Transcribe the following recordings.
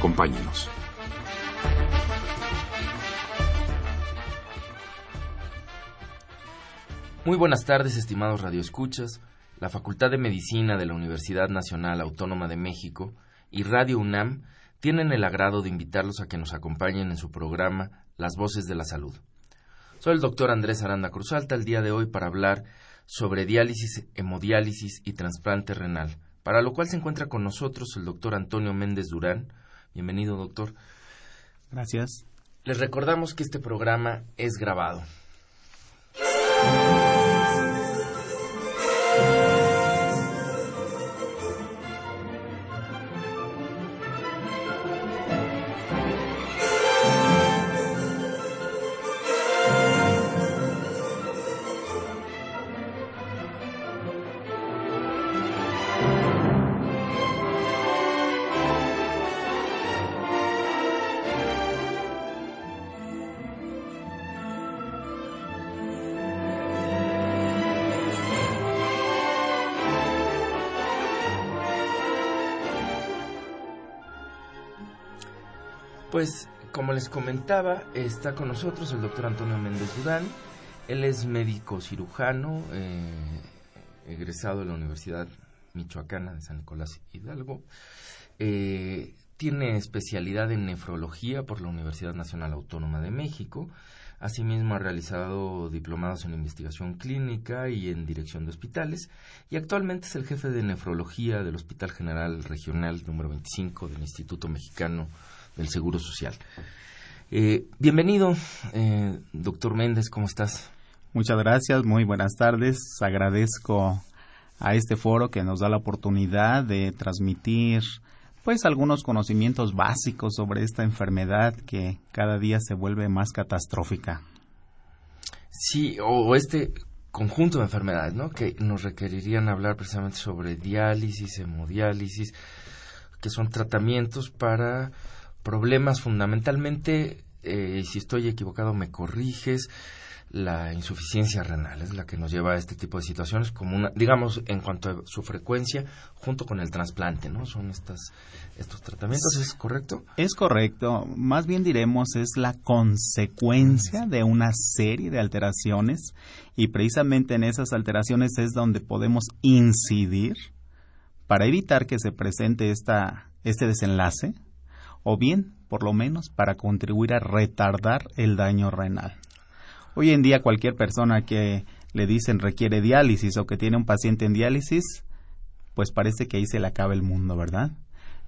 Acompáñenos. Muy buenas tardes, estimados radioescuchas. La Facultad de Medicina de la Universidad Nacional Autónoma de México y Radio UNAM tienen el agrado de invitarlos a que nos acompañen en su programa Las Voces de la Salud. Soy el doctor Andrés Aranda Cruzalta el día de hoy para hablar sobre diálisis, hemodiálisis y trasplante renal, para lo cual se encuentra con nosotros el doctor Antonio Méndez Durán. Bienvenido, doctor. Gracias. Les recordamos que este programa es grabado. Pues, como les comentaba, está con nosotros el doctor Antonio Méndez Durán. Él es médico cirujano, eh, egresado de la Universidad Michoacana de San Nicolás Hidalgo. Eh, tiene especialidad en nefrología por la Universidad Nacional Autónoma de México. Asimismo, ha realizado diplomados en investigación clínica y en dirección de hospitales. Y actualmente es el jefe de nefrología del Hospital General Regional número 25 del Instituto Mexicano del Seguro Social. Eh, bienvenido, eh, doctor Méndez, ¿cómo estás? Muchas gracias, muy buenas tardes. Agradezco a este foro que nos da la oportunidad de transmitir pues algunos conocimientos básicos sobre esta enfermedad que cada día se vuelve más catastrófica. Sí, o este conjunto de enfermedades, ¿no? Que nos requerirían hablar precisamente sobre diálisis, hemodiálisis, que son tratamientos para problemas fundamentalmente, eh, si estoy equivocado me corriges, la insuficiencia renal es la que nos lleva a este tipo de situaciones como una, digamos, en cuanto a su frecuencia, junto con el trasplante, ¿no? Son estas, estos tratamientos, ¿es correcto? Es correcto, más bien diremos es la consecuencia de una serie de alteraciones y precisamente en esas alteraciones es donde podemos incidir para evitar que se presente esta, este desenlace o bien, por lo menos, para contribuir a retardar el daño renal. Hoy en día cualquier persona que le dicen requiere diálisis o que tiene un paciente en diálisis, pues parece que ahí se le acaba el mundo, ¿verdad?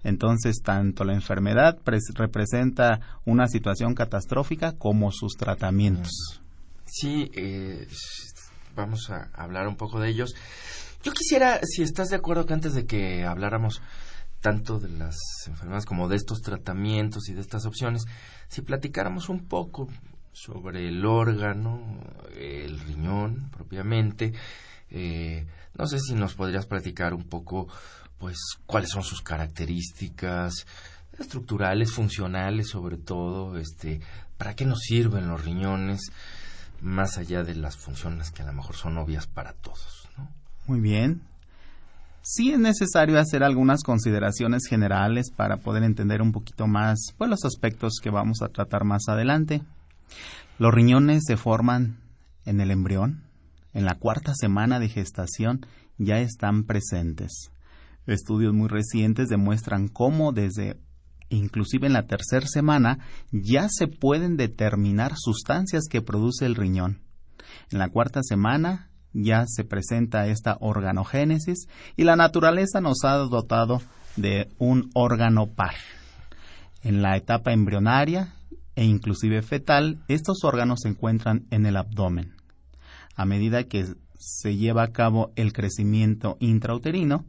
Entonces, tanto la enfermedad representa una situación catastrófica como sus tratamientos. Sí, eh, vamos a hablar un poco de ellos. Yo quisiera, si estás de acuerdo, que antes de que habláramos tanto de las enfermedades como de estos tratamientos y de estas opciones, si platicáramos un poco sobre el órgano, el riñón propiamente. Eh, no sé si nos podrías platicar un poco, pues, cuáles son sus características estructurales, funcionales, sobre todo, este, para qué nos sirven los riñones, más allá de las funciones que a lo mejor son obvias para todos, ¿no? Muy bien. Sí es necesario hacer algunas consideraciones generales para poder entender un poquito más pues, los aspectos que vamos a tratar más adelante. Los riñones se forman en el embrión. En la cuarta semana de gestación ya están presentes. Estudios muy recientes demuestran cómo desde inclusive en la tercera semana ya se pueden determinar sustancias que produce el riñón. En la cuarta semana ya se presenta esta organogénesis y la naturaleza nos ha dotado de un órgano par. En la etapa embrionaria e inclusive fetal, estos órganos se encuentran en el abdomen. A medida que se lleva a cabo el crecimiento intrauterino,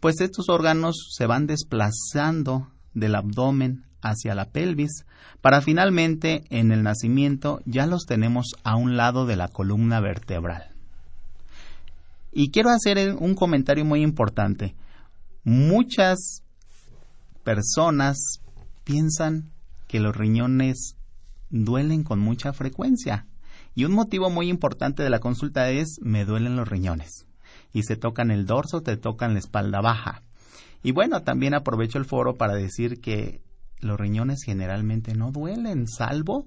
pues estos órganos se van desplazando del abdomen hacia la pelvis para finalmente en el nacimiento ya los tenemos a un lado de la columna vertebral. Y quiero hacer un comentario muy importante. Muchas personas piensan que los riñones duelen con mucha frecuencia. Y un motivo muy importante de la consulta es me duelen los riñones. Y se tocan el dorso, te tocan la espalda baja. Y bueno, también aprovecho el foro para decir que los riñones generalmente no duelen, salvo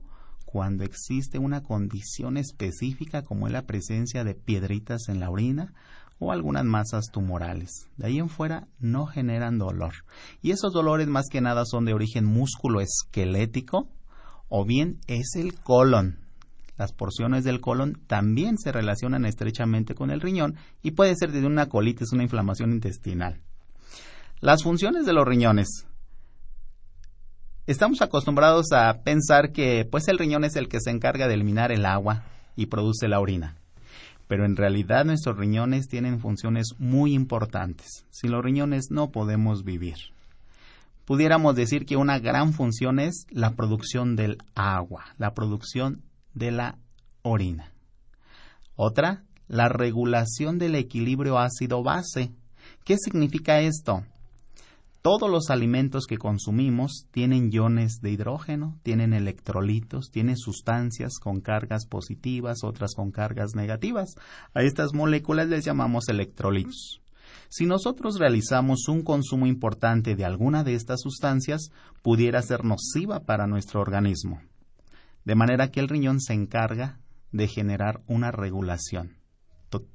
cuando existe una condición específica como es la presencia de piedritas en la orina o algunas masas tumorales. De ahí en fuera no generan dolor. Y esos dolores más que nada son de origen músculo esquelético o bien es el colon. Las porciones del colon también se relacionan estrechamente con el riñón y puede ser desde una colitis, una inflamación intestinal. Las funciones de los riñones. Estamos acostumbrados a pensar que pues el riñón es el que se encarga de eliminar el agua y produce la orina. Pero en realidad nuestros riñones tienen funciones muy importantes. Sin los riñones no podemos vivir pudiéramos decir que una gran función es la producción del agua, la producción de la orina. Otra, la regulación del equilibrio ácido-base. ¿Qué significa esto? Todos los alimentos que consumimos tienen iones de hidrógeno, tienen electrolitos, tienen sustancias con cargas positivas, otras con cargas negativas. A estas moléculas les llamamos electrolitos. Si nosotros realizamos un consumo importante de alguna de estas sustancias, pudiera ser nociva para nuestro organismo. De manera que el riñón se encarga de generar una regulación.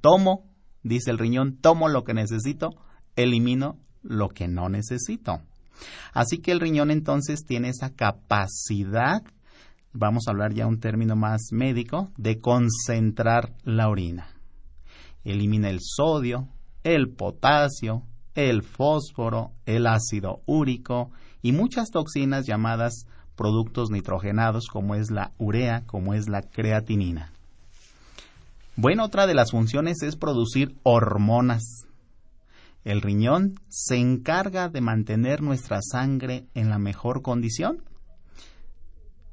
Tomo, dice el riñón, tomo lo que necesito, elimino lo que no necesito. Así que el riñón entonces tiene esa capacidad, vamos a hablar ya un término más médico, de concentrar la orina. Elimina el sodio, el potasio, el fósforo, el ácido úrico y muchas toxinas llamadas productos nitrogenados como es la urea, como es la creatinina. Bueno, otra de las funciones es producir hormonas. El riñón se encarga de mantener nuestra sangre en la mejor condición.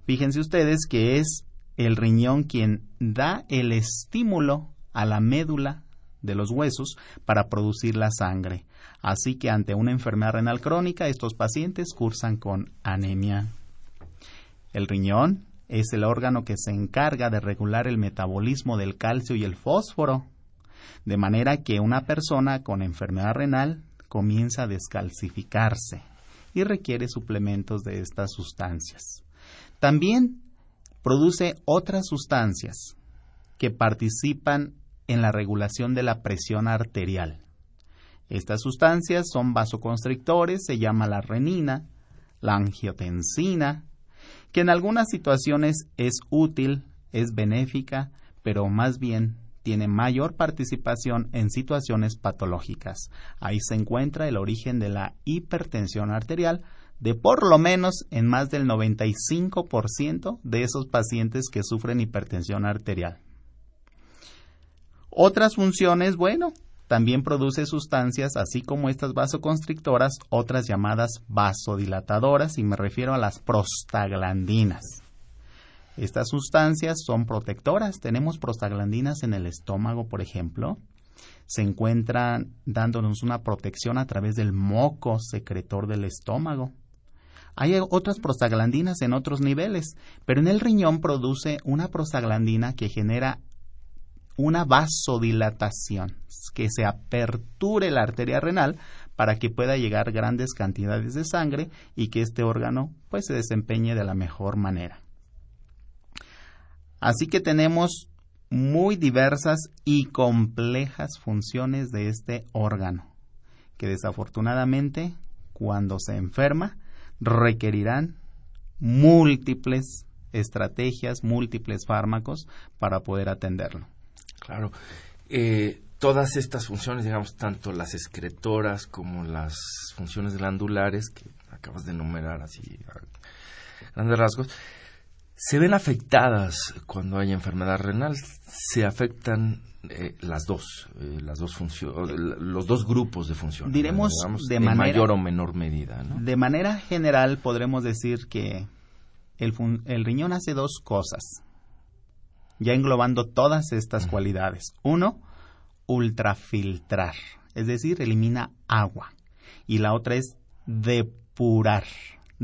Fíjense ustedes que es el riñón quien da el estímulo a la médula de los huesos para producir la sangre. Así que ante una enfermedad renal crónica, estos pacientes cursan con anemia. El riñón es el órgano que se encarga de regular el metabolismo del calcio y el fósforo, de manera que una persona con enfermedad renal comienza a descalcificarse y requiere suplementos de estas sustancias. También produce otras sustancias que participan en la regulación de la presión arterial. Estas sustancias son vasoconstrictores, se llama la renina, la angiotensina, que en algunas situaciones es útil, es benéfica, pero más bien tiene mayor participación en situaciones patológicas. Ahí se encuentra el origen de la hipertensión arterial, de por lo menos en más del 95% de esos pacientes que sufren hipertensión arterial. Otras funciones, bueno, también produce sustancias, así como estas vasoconstrictoras, otras llamadas vasodilatadoras, y me refiero a las prostaglandinas. Estas sustancias son protectoras. Tenemos prostaglandinas en el estómago, por ejemplo. Se encuentran dándonos una protección a través del moco secretor del estómago. Hay otras prostaglandinas en otros niveles, pero en el riñón produce una prostaglandina que genera una vasodilatación, que se aperture la arteria renal para que pueda llegar grandes cantidades de sangre y que este órgano pues se desempeñe de la mejor manera. Así que tenemos muy diversas y complejas funciones de este órgano, que desafortunadamente cuando se enferma requerirán múltiples estrategias, múltiples fármacos para poder atenderlo. Claro. Eh, todas estas funciones, digamos, tanto las excretoras como las funciones glandulares que acabas de enumerar así a grandes rasgos, se ven afectadas cuando hay enfermedad renal, se afectan eh, las dos, eh, las dos funciones, los dos grupos de funciones. Diremos de en manera- mayor o menor medida, ¿no? De manera general podremos decir que el, fun- el riñón hace dos cosas, ya englobando todas estas cualidades. Uno, ultrafiltrar, es decir, elimina agua. Y la otra es depurar.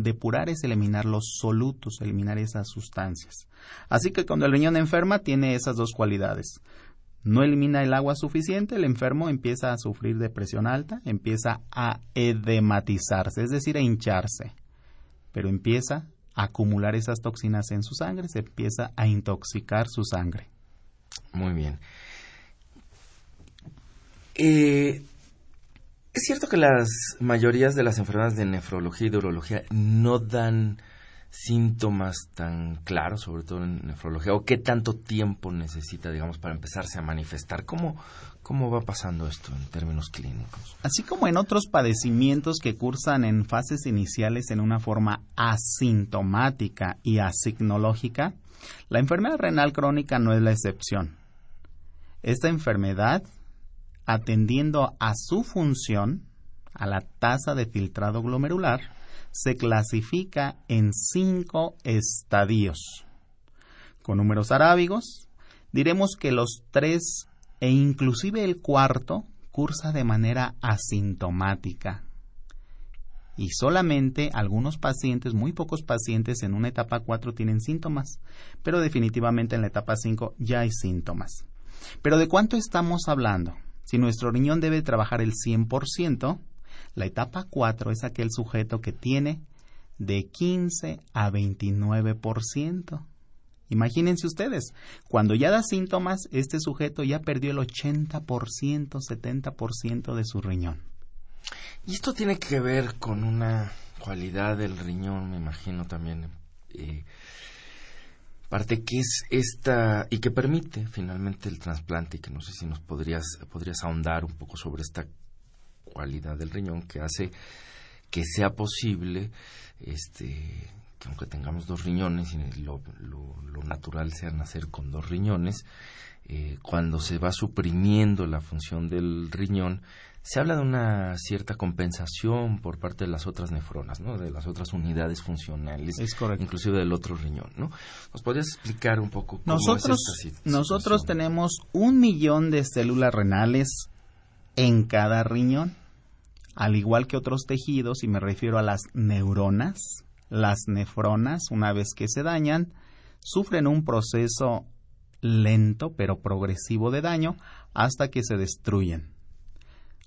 Depurar es eliminar los solutos, eliminar esas sustancias. Así que cuando el riñón enferma tiene esas dos cualidades. No elimina el agua suficiente, el enfermo empieza a sufrir de presión alta, empieza a edematizarse, es decir, a hincharse. Pero empieza a acumular esas toxinas en su sangre, se empieza a intoxicar su sangre. Muy bien. Eh, es cierto que las mayorías de las enfermedades de nefrología y de urología no dan síntomas tan claros, sobre todo en nefrología, o qué tanto tiempo necesita, digamos, para empezarse a manifestar. ¿Cómo, cómo va pasando esto en términos clínicos? Así como en otros padecimientos que cursan en fases iniciales en una forma asintomática y asignológica, la enfermedad renal crónica no es la excepción. Esta enfermedad, atendiendo a su función, a la tasa de filtrado glomerular, se clasifica en cinco estadios. Con números arábigos, diremos que los tres e inclusive el cuarto cursa de manera asintomática. Y solamente algunos pacientes, muy pocos pacientes en una etapa 4 tienen síntomas, pero definitivamente en la etapa 5 ya hay síntomas. Pero ¿de cuánto estamos hablando? Si nuestro riñón debe trabajar el 100%, la etapa 4 es aquel sujeto que tiene de 15 a 29%. Imagínense ustedes, cuando ya da síntomas, este sujeto ya perdió el 80%, 70% de su riñón. Y esto tiene que ver con una cualidad del riñón, me imagino también. eh, parte que es esta y que permite finalmente el trasplante que no sé si nos podrías podrías ahondar un poco sobre esta cualidad del riñón que hace que sea posible este que aunque tengamos dos riñones y lo, lo- lo natural sea nacer con dos riñones eh, cuando se va suprimiendo la función del riñón se habla de una cierta compensación por parte de las otras nefronas, ¿no? De las otras unidades funcionales, Es correcto. inclusive del otro riñón, ¿no? ¿Nos podrías explicar un poco cómo Nosotros, es esta nosotros tenemos un millón de células renales en cada riñón, al igual que otros tejidos, y me refiero a las neuronas, las nefronas, una vez que se dañan, sufren un proceso lento pero progresivo de daño hasta que se destruyen.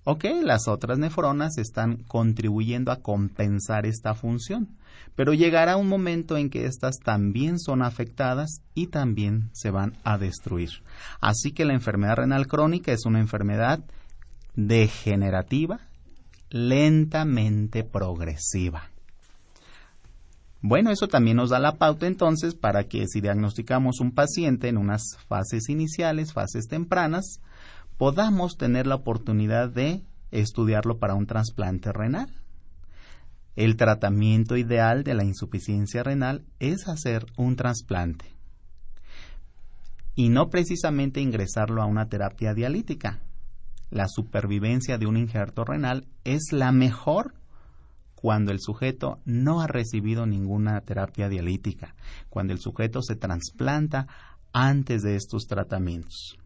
Ok, las otras nefronas están contribuyendo a compensar esta función, pero llegará un momento en que estas también son afectadas y también se van a destruir. Así que la enfermedad renal crónica es una enfermedad degenerativa, lentamente progresiva. Bueno, eso también nos da la pauta entonces para que si diagnosticamos un paciente en unas fases iniciales, fases tempranas, podamos tener la oportunidad de estudiarlo para un trasplante renal. El tratamiento ideal de la insuficiencia renal es hacer un trasplante y no precisamente ingresarlo a una terapia dialítica. La supervivencia de un injerto renal es la mejor cuando el sujeto no ha recibido ninguna terapia dialítica, cuando el sujeto se trasplanta antes de estos tratamientos.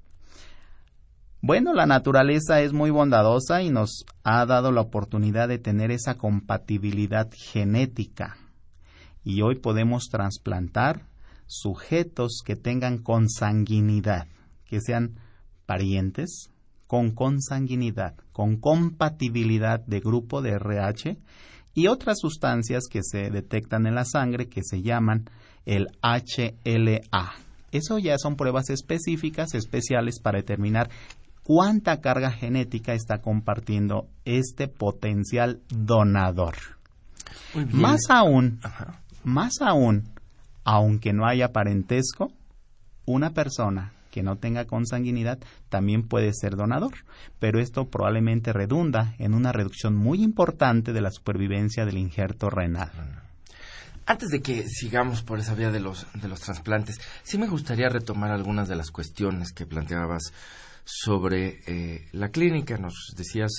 Bueno, la naturaleza es muy bondadosa y nos ha dado la oportunidad de tener esa compatibilidad genética. Y hoy podemos trasplantar sujetos que tengan consanguinidad, que sean parientes con consanguinidad, con compatibilidad de grupo de RH y otras sustancias que se detectan en la sangre que se llaman el HLA. Eso ya son pruebas específicas, especiales para determinar cuánta carga genética está compartiendo este potencial donador. Más aún, Ajá. más aún, aunque no haya parentesco, una persona que no tenga consanguinidad también puede ser donador, pero esto probablemente redunda en una reducción muy importante de la supervivencia del injerto renal. Antes de que sigamos por esa vía de los, de los trasplantes, sí me gustaría retomar algunas de las cuestiones que planteabas sobre eh, la clínica. Nos decías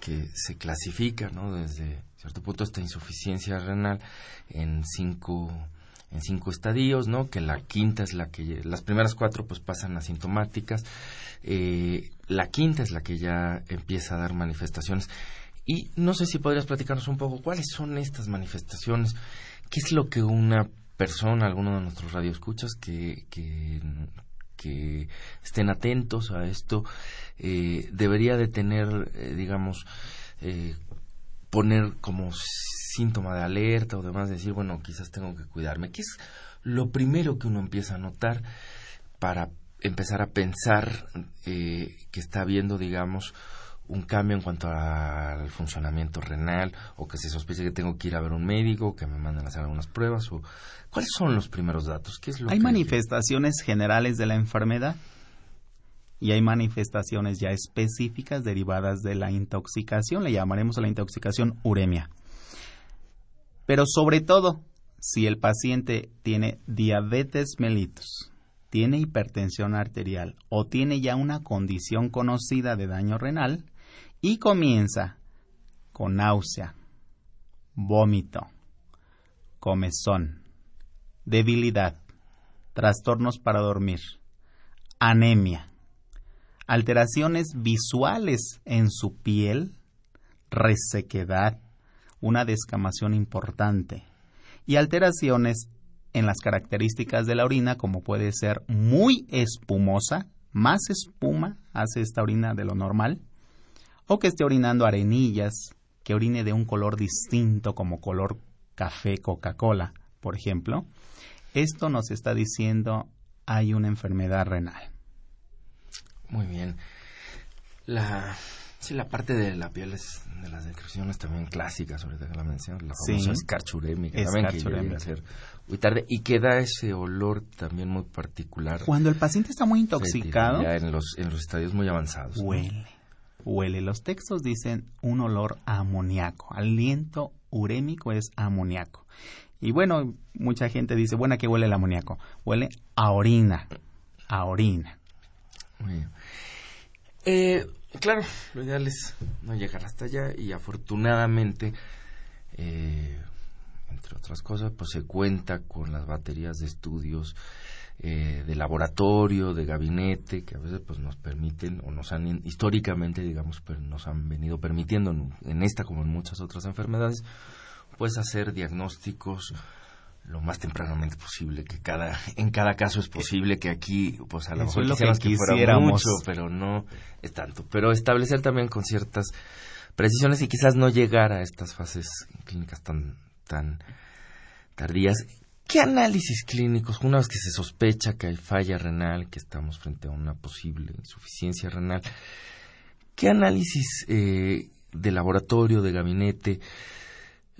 que se clasifica, ¿no? Desde cierto punto esta insuficiencia renal en cinco en cinco estadios, ¿no? Que la quinta es la que las primeras cuatro pues pasan asintomáticas, eh, la quinta es la que ya empieza a dar manifestaciones y no sé si podrías platicarnos un poco cuáles son estas manifestaciones, qué es lo que una persona, alguno de nuestros radioescuchas que, que, que estén atentos a esto, eh, debería de tener, eh, digamos, eh, poner como síntoma de alerta o demás, decir, bueno, quizás tengo que cuidarme. ¿Qué es lo primero que uno empieza a notar para empezar a pensar que está habiendo, digamos, un cambio en cuanto al funcionamiento renal o que se sospeche que tengo que ir a ver un médico, que me manden a hacer algunas pruebas o cuáles son los primeros datos? ¿Qué es lo hay manifestaciones generales de la enfermedad y hay manifestaciones ya específicas derivadas de la intoxicación, le llamaremos a la intoxicación uremia. Pero sobre todo, si el paciente tiene diabetes mellitus, tiene hipertensión arterial o tiene ya una condición conocida de daño renal, y comienza con náusea, vómito, comezón, debilidad, trastornos para dormir, anemia, alteraciones visuales en su piel, resequedad, una descamación importante y alteraciones en las características de la orina como puede ser muy espumosa, más espuma hace esta orina de lo normal, o que esté orinando arenillas, que orine de un color distinto como color café Coca-Cola, por ejemplo, esto nos está diciendo hay una enfermedad renal. Muy bien. La, sí, la parte de la piel es de las descripciones también clásicas, ahorita que la mencionas, la famosa sí, escarchurémica, también que a ser muy tarde y que da ese olor también muy particular. Cuando el paciente está muy intoxicado, ya en los en los estadios muy avanzados. Huele huele. Los textos dicen un olor amoníaco. Aliento urémico es amoníaco. Y bueno, mucha gente dice, bueno, ¿a qué huele el amoníaco? Huele a orina. A orina. Eh, claro, lo ideal es no llegar hasta allá y afortunadamente, eh, entre otras cosas, pues se cuenta con las baterías de estudios eh, de laboratorio, de gabinete, que a veces pues nos permiten o nos han históricamente, digamos, nos han venido permitiendo en, esta como en muchas otras enfermedades, pues hacer diagnósticos lo más tempranamente posible, que cada en cada caso es posible que aquí pues a lo mejor que, fuera mucho, pero no es tanto, pero establecer también con ciertas precisiones y quizás no llegar a estas fases clínicas tan tan tardías ¿Qué análisis clínicos, una vez que se sospecha que hay falla renal, que estamos frente a una posible insuficiencia renal, qué análisis eh, de laboratorio, de gabinete,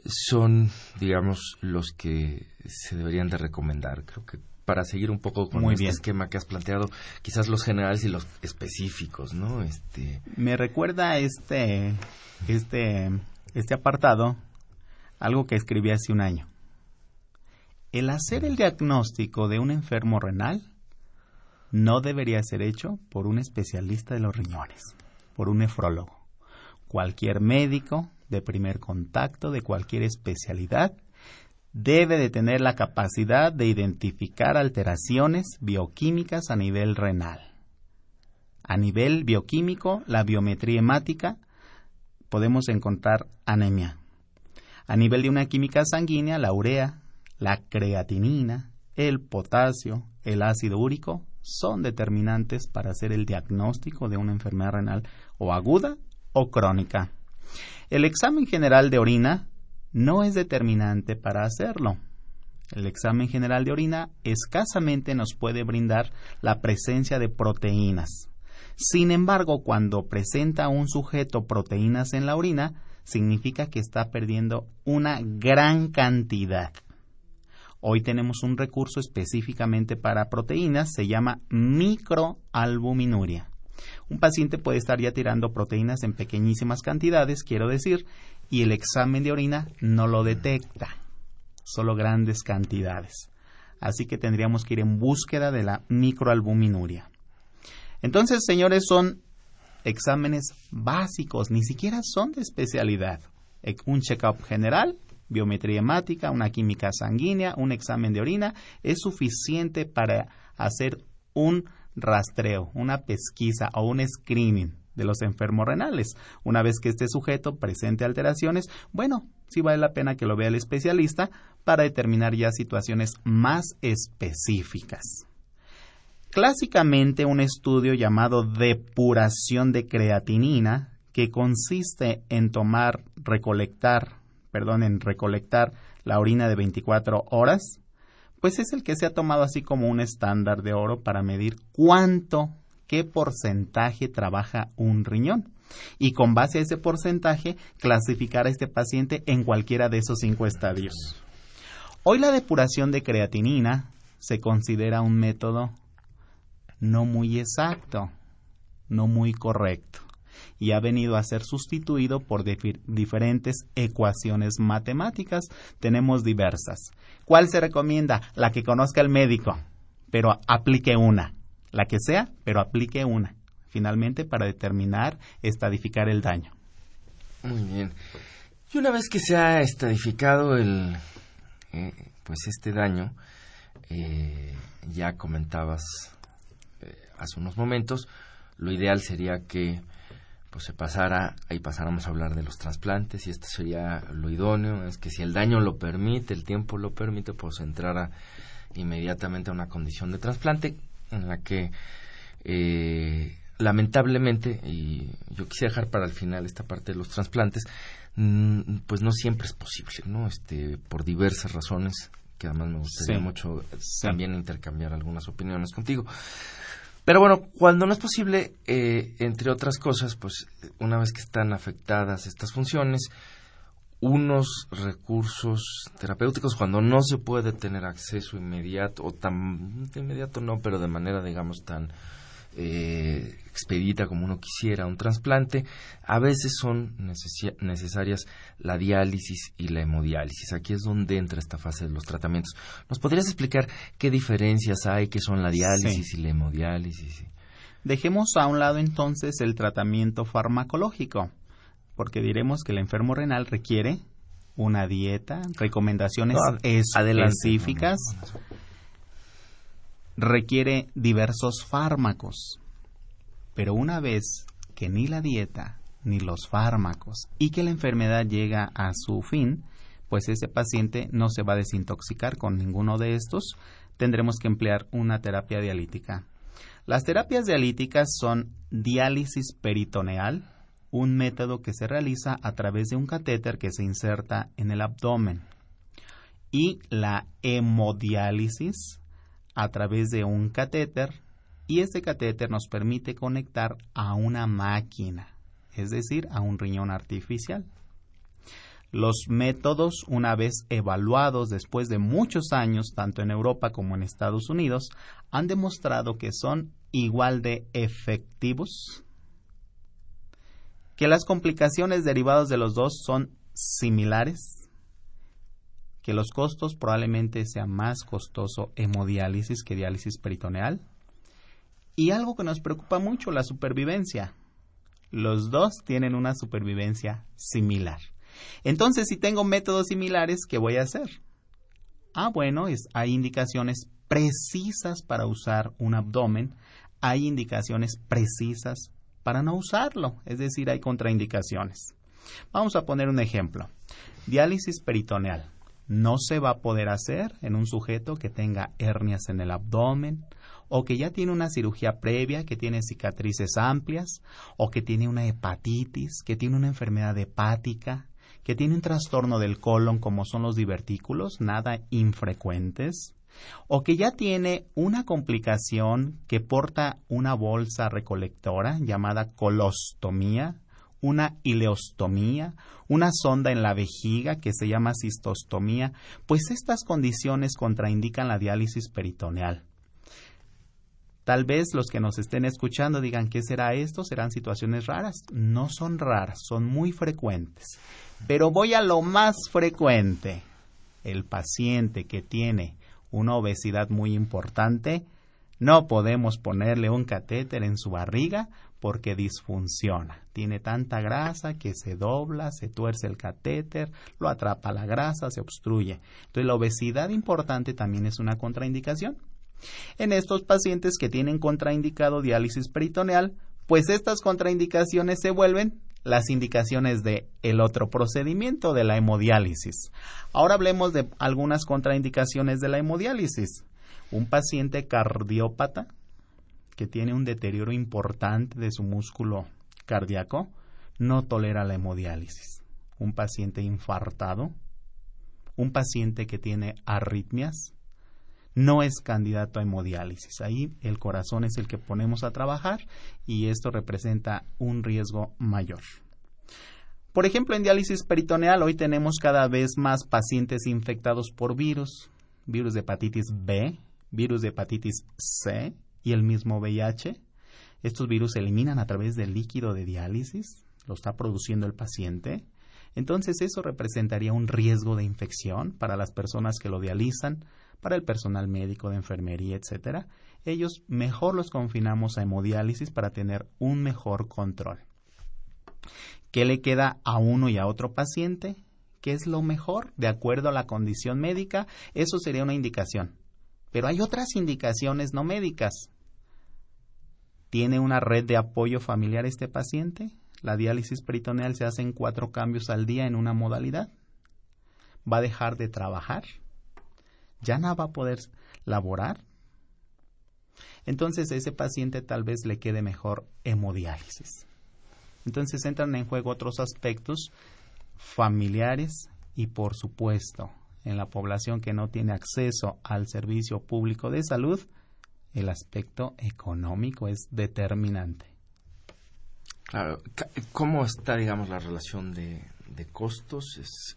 son, digamos, los que se deberían de recomendar? Creo que para seguir un poco con este esquema que has planteado, quizás los generales y los específicos, ¿no? Este... Me recuerda este, este, este apartado, algo que escribí hace un año el hacer el diagnóstico de un enfermo renal no debería ser hecho por un especialista de los riñones, por un nefrólogo. Cualquier médico de primer contacto de cualquier especialidad debe de tener la capacidad de identificar alteraciones bioquímicas a nivel renal. A nivel bioquímico, la biometría hemática, podemos encontrar anemia. A nivel de una química sanguínea, la urea, la creatinina, el potasio, el ácido úrico son determinantes para hacer el diagnóstico de una enfermedad renal o aguda o crónica. El examen general de orina no es determinante para hacerlo. El examen general de orina escasamente nos puede brindar la presencia de proteínas. Sin embargo, cuando presenta un sujeto proteínas en la orina, significa que está perdiendo una gran cantidad. Hoy tenemos un recurso específicamente para proteínas, se llama microalbuminuria. Un paciente puede estar ya tirando proteínas en pequeñísimas cantidades, quiero decir, y el examen de orina no lo detecta. solo grandes cantidades. Así que tendríamos que ir en búsqueda de la microalbuminuria. Entonces, señores, son exámenes básicos, ni siquiera son de especialidad. Un check-up general, biometría hemática, una química sanguínea, un examen de orina, es suficiente para hacer un rastreo, una pesquisa o un screening de los enfermos renales. Una vez que este sujeto presente alteraciones, bueno, sí vale la pena que lo vea el especialista para determinar ya situaciones más específicas. Clásicamente un estudio llamado depuración de creatinina, que consiste en tomar, recolectar, perdón, en recolectar la orina de 24 horas, pues es el que se ha tomado así como un estándar de oro para medir cuánto, qué porcentaje trabaja un riñón. Y con base a ese porcentaje, clasificar a este paciente en cualquiera de esos cinco estadios. Hoy la depuración de creatinina se considera un método no muy exacto, no muy correcto, y ha venido a ser sustituido por diferentes ecuaciones matemáticas. Tenemos diversas. ¿Cuál se recomienda? La que conozca el médico, pero aplique una. La que sea, pero aplique una. Finalmente, para determinar, estadificar el daño. Muy bien. Y una vez que se ha estadificado el, eh, pues este daño, eh, ya comentabas eh, hace unos momentos, lo ideal sería que pues se pasara, ahí pasáramos a hablar de los trasplantes y esto sería lo idóneo, es que si el daño lo permite, el tiempo lo permite, pues entrara inmediatamente a una condición de trasplante en la que eh, lamentablemente, y yo quisiera dejar para el final esta parte de los trasplantes, mm, pues no siempre es posible, ¿no? Este, por diversas razones, que además me gustaría mucho también intercambiar algunas opiniones contigo. Pero bueno, cuando no es posible, eh, entre otras cosas, pues una vez que están afectadas estas funciones, unos recursos terapéuticos cuando no se puede tener acceso inmediato o tan inmediato no, pero de manera digamos tan eh, expedita como uno quisiera un trasplante, a veces son necesarias la diálisis y la hemodiálisis. Aquí es donde entra esta fase de los tratamientos. ¿Nos podrías explicar qué diferencias hay, qué son la diálisis y la hemodiálisis? Dejemos a un lado entonces el tratamiento farmacológico, porque diremos que el enfermo renal requiere una dieta, recomendaciones específicas requiere diversos fármacos. Pero una vez que ni la dieta ni los fármacos y que la enfermedad llega a su fin, pues ese paciente no se va a desintoxicar con ninguno de estos, tendremos que emplear una terapia dialítica. Las terapias dialíticas son diálisis peritoneal, un método que se realiza a través de un catéter que se inserta en el abdomen, y la hemodiálisis, a través de un catéter y este catéter nos permite conectar a una máquina, es decir, a un riñón artificial. Los métodos, una vez evaluados después de muchos años, tanto en Europa como en Estados Unidos, han demostrado que son igual de efectivos, que las complicaciones derivadas de los dos son similares que los costos probablemente sean más costoso hemodiálisis que diálisis peritoneal. Y algo que nos preocupa mucho, la supervivencia. Los dos tienen una supervivencia similar. Entonces, si tengo métodos similares, ¿qué voy a hacer? Ah, bueno, es, hay indicaciones precisas para usar un abdomen, hay indicaciones precisas para no usarlo, es decir, hay contraindicaciones. Vamos a poner un ejemplo. Diálisis peritoneal no se va a poder hacer en un sujeto que tenga hernias en el abdomen o que ya tiene una cirugía previa, que tiene cicatrices amplias o que tiene una hepatitis, que tiene una enfermedad hepática, que tiene un trastorno del colon como son los divertículos, nada infrecuentes, o que ya tiene una complicación que porta una bolsa recolectora llamada colostomía, una ileostomía, una sonda en la vejiga que se llama cistostomía, pues estas condiciones contraindican la diálisis peritoneal. Tal vez los que nos estén escuchando digan, ¿qué será esto? ¿Serán situaciones raras? No son raras, son muy frecuentes. Pero voy a lo más frecuente. el paciente que tiene una obesidad muy importante, no podemos ponerle un catéter en su barriga porque disfunciona. Tiene tanta grasa que se dobla, se tuerce el catéter, lo atrapa la grasa, se obstruye. Entonces la obesidad importante también es una contraindicación. En estos pacientes que tienen contraindicado diálisis peritoneal, pues estas contraindicaciones se vuelven las indicaciones de el otro procedimiento de la hemodiálisis. Ahora hablemos de algunas contraindicaciones de la hemodiálisis. Un paciente cardiópata que tiene un deterioro importante de su músculo cardíaco no tolera la hemodiálisis. Un paciente infartado, un paciente que tiene arritmias, no es candidato a hemodiálisis. Ahí el corazón es el que ponemos a trabajar y esto representa un riesgo mayor. Por ejemplo, en diálisis peritoneal hoy tenemos cada vez más pacientes infectados por virus, virus de hepatitis B, virus de hepatitis C y el mismo VIH. Estos virus se eliminan a través del líquido de diálisis, lo está produciendo el paciente. Entonces eso representaría un riesgo de infección para las personas que lo dializan, para el personal médico de enfermería, etcétera, ellos mejor los confinamos a hemodiálisis para tener un mejor control. ¿Qué le queda a uno y a otro paciente? ¿Qué es lo mejor de acuerdo a la condición médica? Eso sería una indicación. Pero hay otras indicaciones no médicas. ¿Tiene una red de apoyo familiar este paciente? La diálisis peritoneal se hace en cuatro cambios al día en una modalidad. ¿Va a dejar de trabajar? ya no va a poder laborar. Entonces ese paciente tal vez le quede mejor hemodiálisis. Entonces entran en juego otros aspectos familiares y por supuesto en la población que no tiene acceso al servicio público de salud, el aspecto económico es determinante. Claro, ¿cómo está, digamos, la relación de, de costos? Es,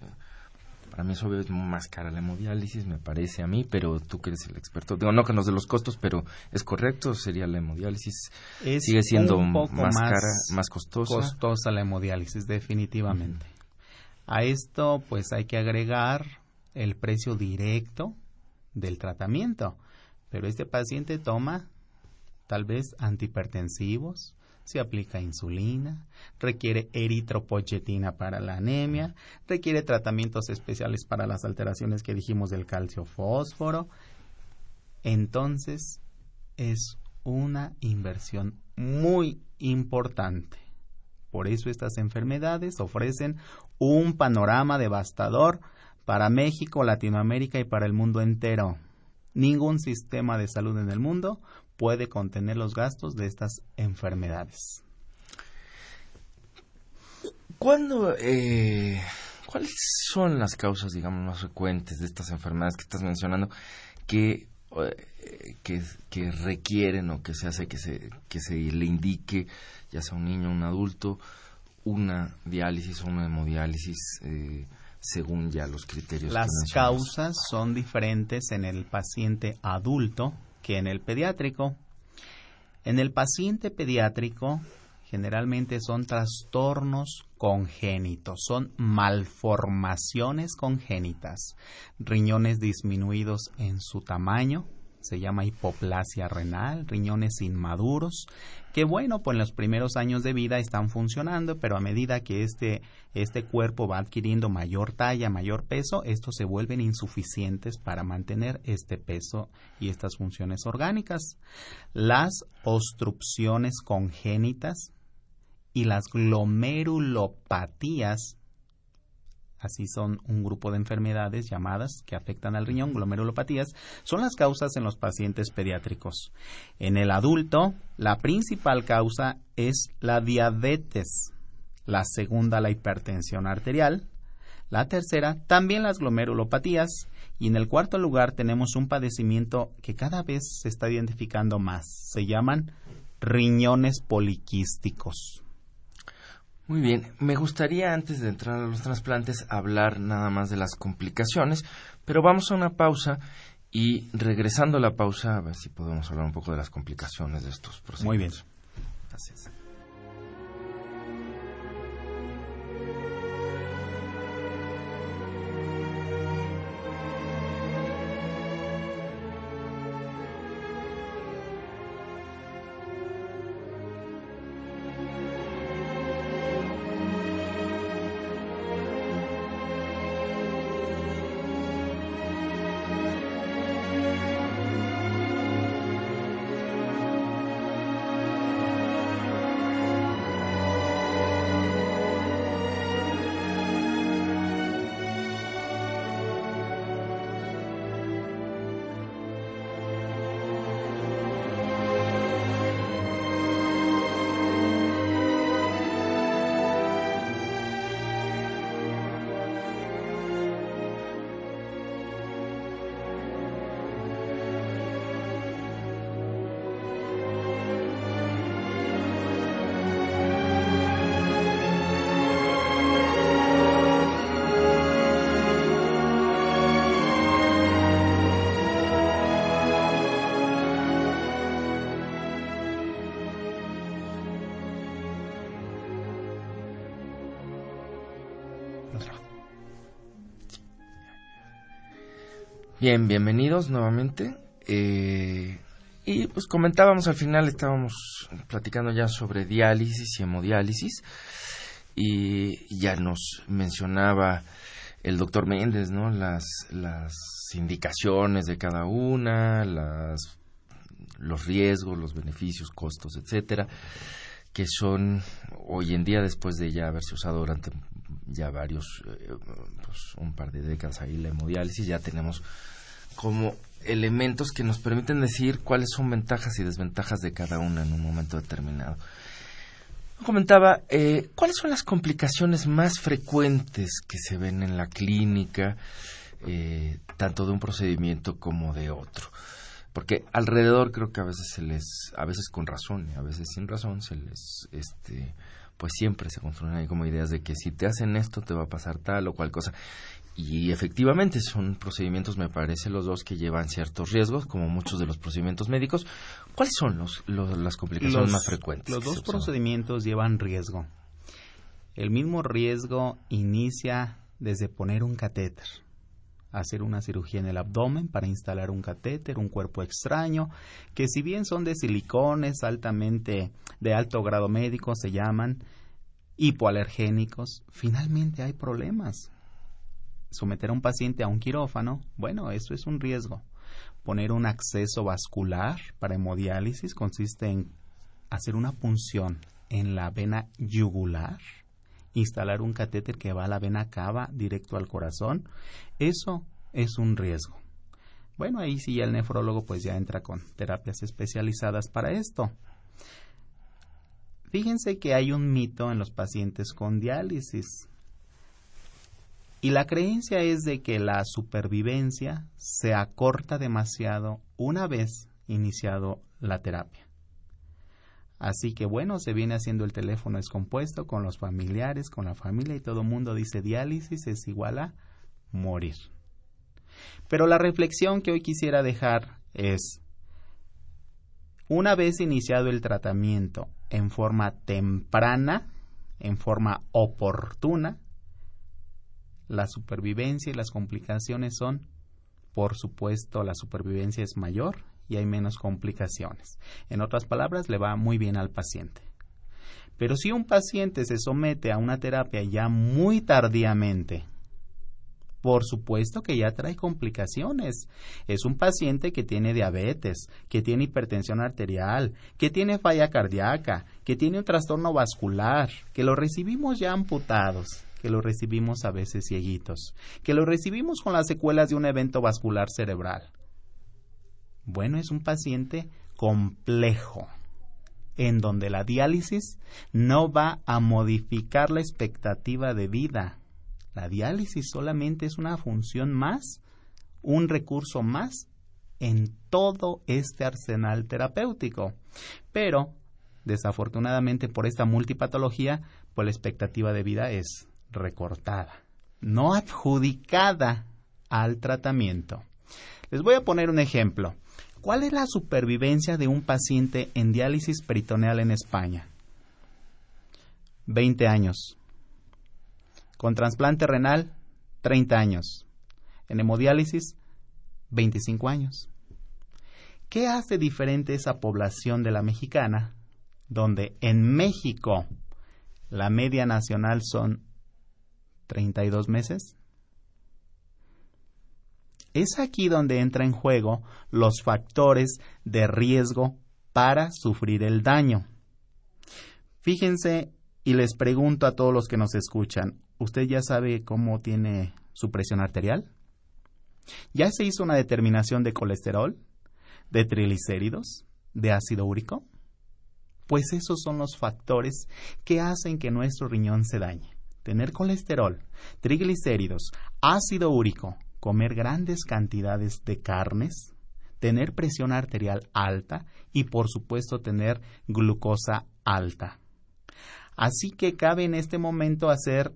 para mí es obvio, es más cara la hemodiálisis, me parece a mí, pero tú que eres el experto. Digo, no que nos de los costos, pero es correcto, sería la hemodiálisis. sigue siendo más, cara, más costosa. Costosa la hemodiálisis, definitivamente. A esto, pues hay que agregar el precio directo del tratamiento. Pero este paciente toma tal vez antihipertensivos, se aplica insulina, requiere eritropoyetina para la anemia, requiere tratamientos especiales para las alteraciones que dijimos del calcio fósforo. Entonces, es una inversión muy importante. Por eso estas enfermedades ofrecen un panorama devastador para México, Latinoamérica y para el mundo entero. Ningún sistema de salud en el mundo puede contener los gastos de estas enfermedades. ¿Cuándo, eh, ¿Cuáles son las causas, digamos, más frecuentes de estas enfermedades que estás mencionando que, eh, que, requieren o que se hace que se, que se le indique, ya sea un niño o un adulto, una diálisis o una hemodiálisis? Eh, según ya los criterios. Las causas son diferentes en el paciente adulto que en el pediátrico. En el paciente pediátrico generalmente son trastornos congénitos, son malformaciones congénitas, riñones disminuidos en su tamaño, se llama hipoplasia renal, riñones inmaduros, que bueno, pues en los primeros años de vida están funcionando, pero a medida que este, este cuerpo va adquiriendo mayor talla, mayor peso, estos se vuelven insuficientes para mantener este peso y estas funciones orgánicas. Las obstrucciones congénitas y las glomerulopatías así son un grupo de enfermedades llamadas que afectan al riñón, glomerulopatías, son las causas en los pacientes pediátricos. En el adulto, la principal causa es la diabetes, la segunda la hipertensión arterial, la tercera también las glomerulopatías y en el cuarto lugar tenemos un padecimiento que cada vez se está identificando más, se llaman riñones poliquísticos. Muy bien, me gustaría antes de entrar a los trasplantes hablar nada más de las complicaciones, pero vamos a una pausa y regresando a la pausa a ver si podemos hablar un poco de las complicaciones de estos procesos. Muy bien. Gracias. Bien, bienvenidos nuevamente. Eh, y pues comentábamos al final, estábamos platicando ya sobre diálisis y hemodiálisis. Y ya nos mencionaba el doctor Méndez, ¿no? Las, las indicaciones de cada una, las, los riesgos, los beneficios, costos, etcétera, que son hoy en día, después de ya haberse usado durante ya varios, eh, pues un par de décadas ahí la hemodiálisis, ya tenemos como elementos que nos permiten decir cuáles son ventajas y desventajas de cada una en un momento determinado. Comentaba, eh, ¿cuáles son las complicaciones más frecuentes que se ven en la clínica, eh, tanto de un procedimiento como de otro? Porque alrededor creo que a veces se les, a veces con razón y a veces sin razón, se les, este, pues siempre se construyen ahí como ideas de que si te hacen esto te va a pasar tal o cual cosa. Y efectivamente son procedimientos, me parece, los dos que llevan ciertos riesgos, como muchos de los procedimientos médicos. ¿Cuáles son los, las complicaciones más frecuentes? Los dos procedimientos llevan riesgo. El mismo riesgo inicia desde poner un catéter, hacer una cirugía en el abdomen para instalar un catéter, un cuerpo extraño, que si bien son de silicones altamente de alto grado médico, se llaman hipoalergénicos, finalmente hay problemas someter a un paciente a un quirófano, bueno, eso es un riesgo. Poner un acceso vascular para hemodiálisis consiste en hacer una punción en la vena yugular, instalar un catéter que va a la vena cava directo al corazón, eso es un riesgo. Bueno, ahí sí el nefrólogo pues ya entra con terapias especializadas para esto. Fíjense que hay un mito en los pacientes con diálisis. Y la creencia es de que la supervivencia se acorta demasiado una vez iniciado la terapia. Así que bueno, se viene haciendo el teléfono descompuesto con los familiares, con la familia y todo el mundo dice diálisis es igual a morir. Pero la reflexión que hoy quisiera dejar es, una vez iniciado el tratamiento en forma temprana, en forma oportuna, la supervivencia y las complicaciones son, por supuesto, la supervivencia es mayor y hay menos complicaciones. En otras palabras, le va muy bien al paciente. Pero si un paciente se somete a una terapia ya muy tardíamente, por supuesto que ya trae complicaciones. Es un paciente que tiene diabetes, que tiene hipertensión arterial, que tiene falla cardíaca, que tiene un trastorno vascular, que lo recibimos ya amputados que lo recibimos a veces cieguitos, que lo recibimos con las secuelas de un evento vascular cerebral. Bueno, es un paciente complejo, en donde la diálisis no va a modificar la expectativa de vida. La diálisis solamente es una función más, un recurso más en todo este arsenal terapéutico. Pero, desafortunadamente por esta multipatología, pues la expectativa de vida es recortada, no adjudicada al tratamiento. Les voy a poner un ejemplo. ¿Cuál es la supervivencia de un paciente en diálisis peritoneal en España? 20 años. Con trasplante renal, 30 años. En hemodiálisis, 25 años. ¿Qué hace diferente esa población de la mexicana, donde en México la media nacional son 32 meses? Es aquí donde entra en juego los factores de riesgo para sufrir el daño. Fíjense y les pregunto a todos los que nos escuchan, ¿usted ya sabe cómo tiene su presión arterial? ¿Ya se hizo una determinación de colesterol, de triglicéridos, de ácido úrico? Pues esos son los factores que hacen que nuestro riñón se dañe tener colesterol, triglicéridos, ácido úrico, comer grandes cantidades de carnes, tener presión arterial alta y por supuesto tener glucosa alta. Así que cabe en este momento hacer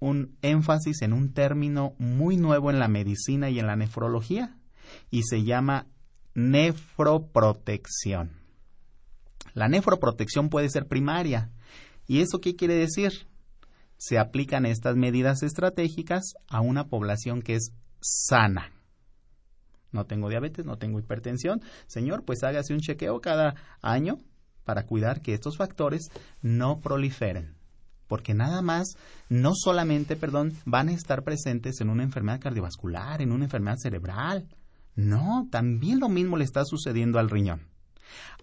un énfasis en un término muy nuevo en la medicina y en la nefrología y se llama nefroprotección. La nefroprotección puede ser primaria. ¿Y eso qué quiere decir? Se aplican estas medidas estratégicas a una población que es sana. no tengo diabetes, no tengo hipertensión. Señor, pues hágase un chequeo cada año para cuidar que estos factores no proliferen. Porque nada más, no solamente, perdón, van a estar presentes en una enfermedad cardiovascular, en una enfermedad cerebral. No, también lo mismo le está sucediendo al riñón.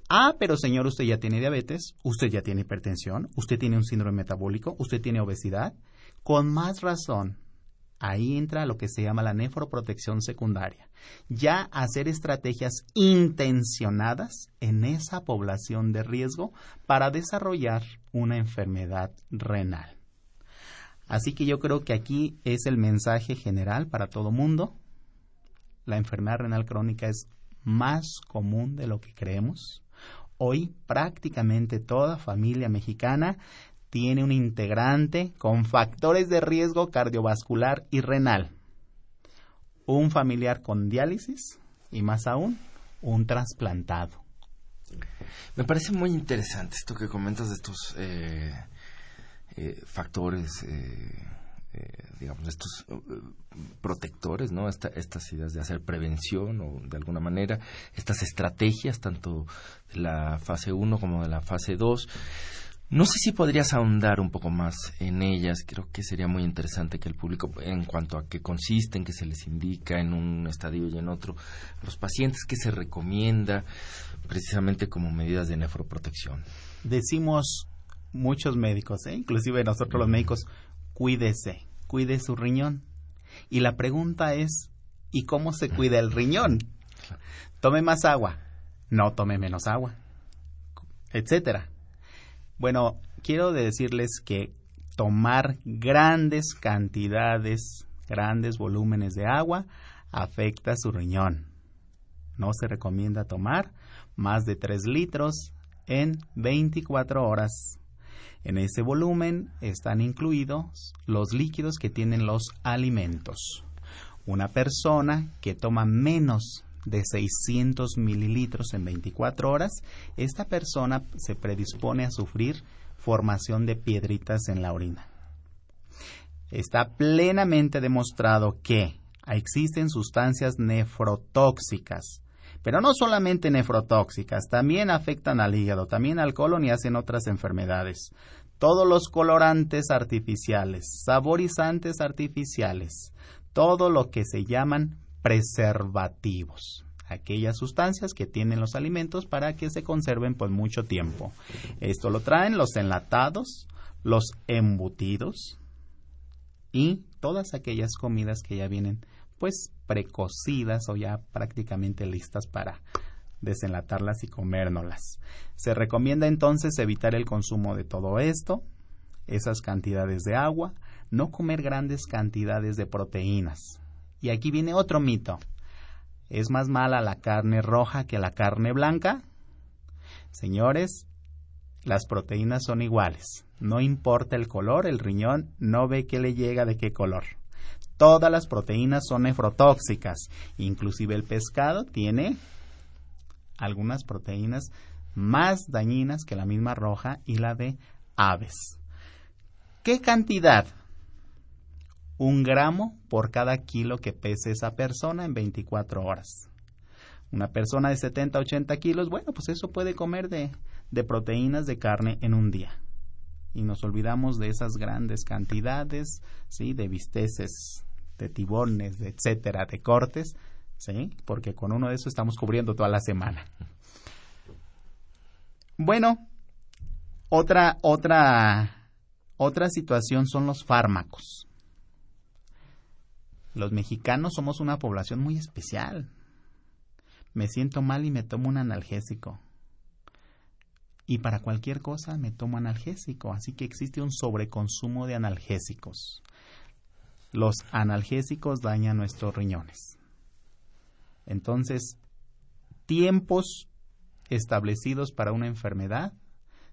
Ah, pero señor, usted ya tiene diabetes, usted ya tiene hipertensión, usted tiene un síndrome metabólico, usted tiene obesidad. Con más razón, ahí entra lo que se llama la nefroprotección secundaria. Ya hacer estrategias intencionadas en esa población de riesgo para desarrollar una enfermedad renal. Así que yo creo que aquí es el mensaje general para todo mundo. La enfermedad renal crónica es más común de lo que creemos. Hoy prácticamente toda familia mexicana tiene un integrante con factores de riesgo cardiovascular y renal. Un familiar con diálisis y más aún, un trasplantado. Me parece muy interesante esto que comentas de estos eh, eh, factores, eh, digamos, estos protectores, ¿no? estas ideas de hacer prevención o de alguna manera, estas estrategias, tanto de la fase 1 como de la fase 2 no sé si podrías ahondar un poco más en ellas. Creo que sería muy interesante que el público, en cuanto a qué consisten, qué se les indica en un estadio y en otro, a los pacientes, qué se recomienda precisamente como medidas de nefroprotección. Decimos muchos médicos, ¿eh? inclusive nosotros los médicos, cuídese, cuide su riñón. Y la pregunta es, ¿y cómo se cuida el riñón? Tome más agua, no tome menos agua, etcétera. Bueno, quiero decirles que tomar grandes cantidades, grandes volúmenes de agua afecta su riñón. No se recomienda tomar más de 3 litros en 24 horas. En ese volumen están incluidos los líquidos que tienen los alimentos. Una persona que toma menos de 600 mililitros en 24 horas, esta persona se predispone a sufrir formación de piedritas en la orina. Está plenamente demostrado que existen sustancias nefrotóxicas, pero no solamente nefrotóxicas, también afectan al hígado, también al colon y hacen otras enfermedades. Todos los colorantes artificiales, saborizantes artificiales, todo lo que se llaman preservativos, aquellas sustancias que tienen los alimentos para que se conserven por mucho tiempo. Esto lo traen los enlatados, los embutidos y todas aquellas comidas que ya vienen pues precocidas o ya prácticamente listas para desenlatarlas y comérnoslas. Se recomienda entonces evitar el consumo de todo esto, esas cantidades de agua, no comer grandes cantidades de proteínas, y aquí viene otro mito. ¿Es más mala la carne roja que la carne blanca? Señores, las proteínas son iguales. No importa el color, el riñón no ve qué le llega de qué color. Todas las proteínas son nefrotóxicas. Inclusive el pescado tiene algunas proteínas más dañinas que la misma roja y la de aves. ¿Qué cantidad? un gramo por cada kilo que pese esa persona en 24 horas. Una persona de 70, 80 kilos, bueno, pues eso puede comer de, proteínas de carne en un día. Y nos olvidamos de esas grandes cantidades, ¿sí? De bisteces, de tibones, etcétera, de cortes, ¿sí? Porque con uno de esos estamos cubriendo toda la semana. Bueno, otra, otra, otra situación son los fármacos. Los mexicanos somos una población muy especial. Me siento mal y me tomo un analgésico. Y para cualquier cosa me tomo analgésico, así que existe un sobreconsumo de analgésicos. Los analgésicos dañan nuestros riñones. Entonces, tiempos establecidos para una enfermedad,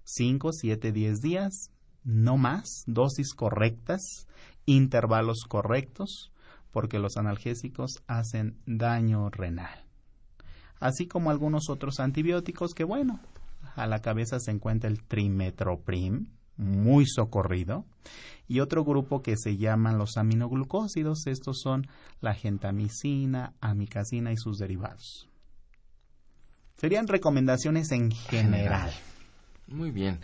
5, 7, 10 días, no más, dosis correctas, intervalos correctos, porque los analgésicos hacen daño renal. Así como algunos otros antibióticos que, bueno, a la cabeza se encuentra el trimetoprim, muy socorrido, y otro grupo que se llaman los aminoglucósidos, estos son la gentamicina, amicacina y sus derivados. Serían recomendaciones en general. Muy bien.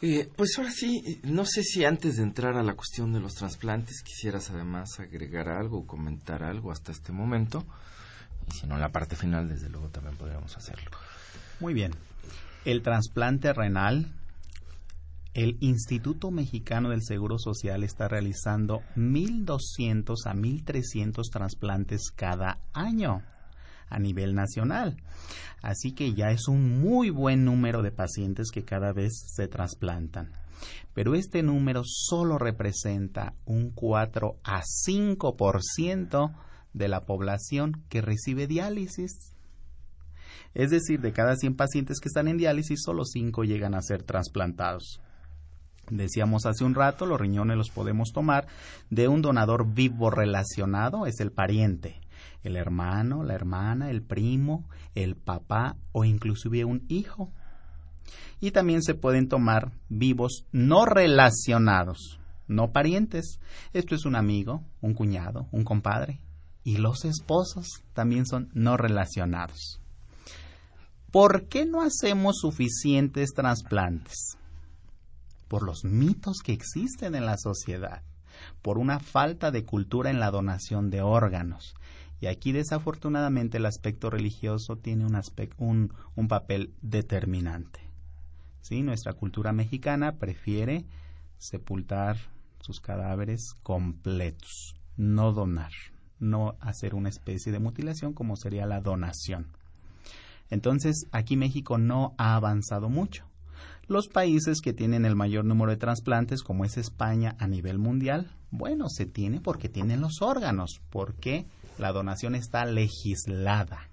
Eh, pues ahora sí, no sé si antes de entrar a la cuestión de los trasplantes quisieras además agregar algo o comentar algo hasta este momento. Y si no, en la parte final, desde luego, también podríamos hacerlo. Muy bien. El trasplante renal, el Instituto Mexicano del Seguro Social está realizando 1.200 a 1.300 trasplantes cada año a nivel nacional. Así que ya es un muy buen número de pacientes que cada vez se trasplantan. Pero este número solo representa un 4 a 5% de la población que recibe diálisis. Es decir, de cada 100 pacientes que están en diálisis, solo 5 llegan a ser trasplantados. Decíamos hace un rato, los riñones los podemos tomar de un donador vivo relacionado, es el pariente el hermano, la hermana, el primo, el papá o inclusive un hijo. Y también se pueden tomar vivos no relacionados, no parientes. Esto es un amigo, un cuñado, un compadre. Y los esposos también son no relacionados. ¿Por qué no hacemos suficientes trasplantes? Por los mitos que existen en la sociedad, por una falta de cultura en la donación de órganos y aquí desafortunadamente el aspecto religioso tiene un, un, un papel determinante. ¿Sí? Nuestra cultura mexicana prefiere sepultar sus cadáveres completos, no donar, no hacer una especie de mutilación como sería la donación. Entonces, aquí México no ha avanzado mucho. Los países que tienen el mayor número de trasplantes, como es España a nivel mundial, bueno, se tiene porque tienen los órganos, porque la donación está legislada.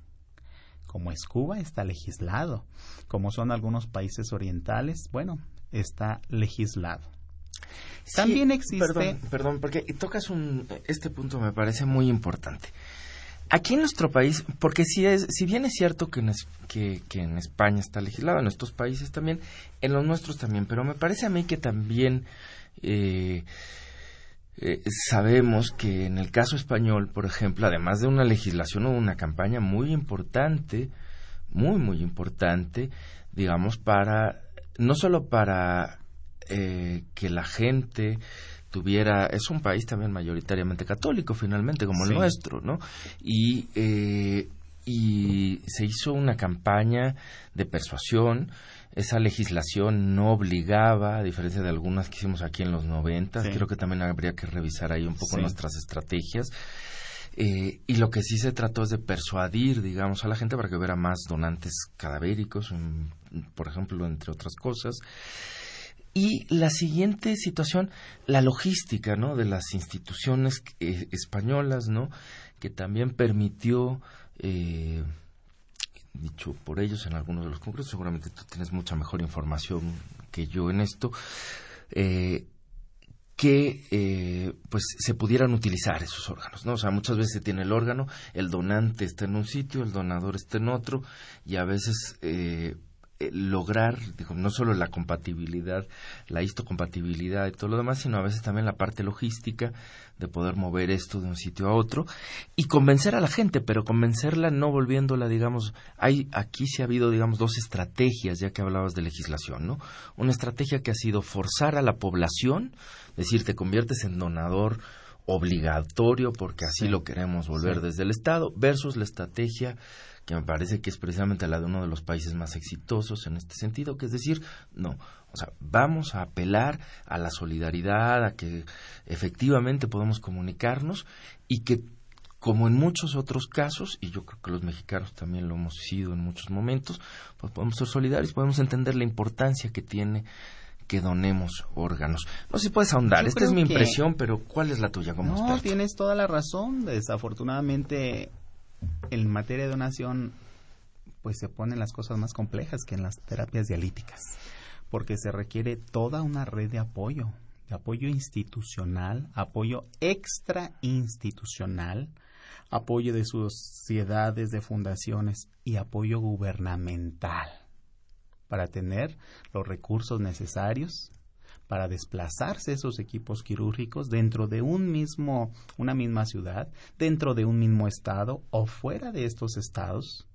Como es Cuba, está legislado. Como son algunos países orientales, bueno, está legislado. También existe. Perdón, perdón, porque tocas un. Este punto me parece muy importante. Aquí en nuestro país, porque si, es, si bien es cierto que en, que, en España está legislado, en estos países también, en los nuestros también, pero me parece a mí que también eh, eh, sabemos que en el caso español, por ejemplo, además de una legislación o una campaña muy importante, muy, muy importante, digamos, para, no solo para eh, que la gente tuviera, es un país también mayoritariamente católico finalmente, como el nuestro, ¿no? Y, eh, y se hizo una campaña de persuasión esa legislación no obligaba, a diferencia de algunas que hicimos aquí en los 90, creo que también habría que revisar ahí un poco nuestras estrategias. Eh, y lo que sí se trató es de persuadir, digamos, a la gente para que hubiera más donantes cadavéricos, por ejemplo, entre otras cosas. Y la siguiente situación, la logística, ¿no? De las instituciones eh, españolas, ¿no? Que también permitió eh, dicho por ellos en algunos de los congresos, seguramente tú tienes mucha mejor información que yo en esto, eh, que eh, pues se pudieran utilizar esos órganos, ¿no? O sea, muchas veces se tiene el órgano, el donante está en un sitio, el donador está en otro, y a veces eh, eh, lograr, digo, no solo la compatibilidad, la histocompatibilidad y todo lo demás, sino a veces también la parte logística de poder mover esto de un sitio a otro y convencer a la gente, pero convencerla no volviéndola, digamos, hay aquí sí ha habido, digamos, dos estrategias, ya que hablabas de legislación, ¿no? Una estrategia que ha sido forzar a la población, decir, te conviertes en donador obligatorio porque así lo queremos volver desde el Estado, versus la estrategia que me parece que es precisamente la de uno de los países más exitosos en este sentido, que es decir, no, o sea, vamos a apelar a la solidaridad, a que efectivamente podemos comunicarnos y que como en muchos otros casos, y yo creo que los mexicanos también lo hemos sido en muchos momentos, pues podemos ser solidarios, podemos entender la importancia que tiene que donemos órganos. No sé si puedes ahondar, esta es mi impresión, pero ¿cuál es la tuya como No, tienes toda la razón. Desafortunadamente, en materia de donación, pues se ponen las cosas más complejas que en las terapias dialíticas, porque se requiere toda una red de apoyo, de apoyo institucional, apoyo extrainstitucional, apoyo de sociedades, de fundaciones y apoyo gubernamental. para tener los recursos necesarios para desplazarse esos equipos quirúrgicos dentro de un mismo, una misma ciudad, dentro de un mismo estado o fuera de estos estados.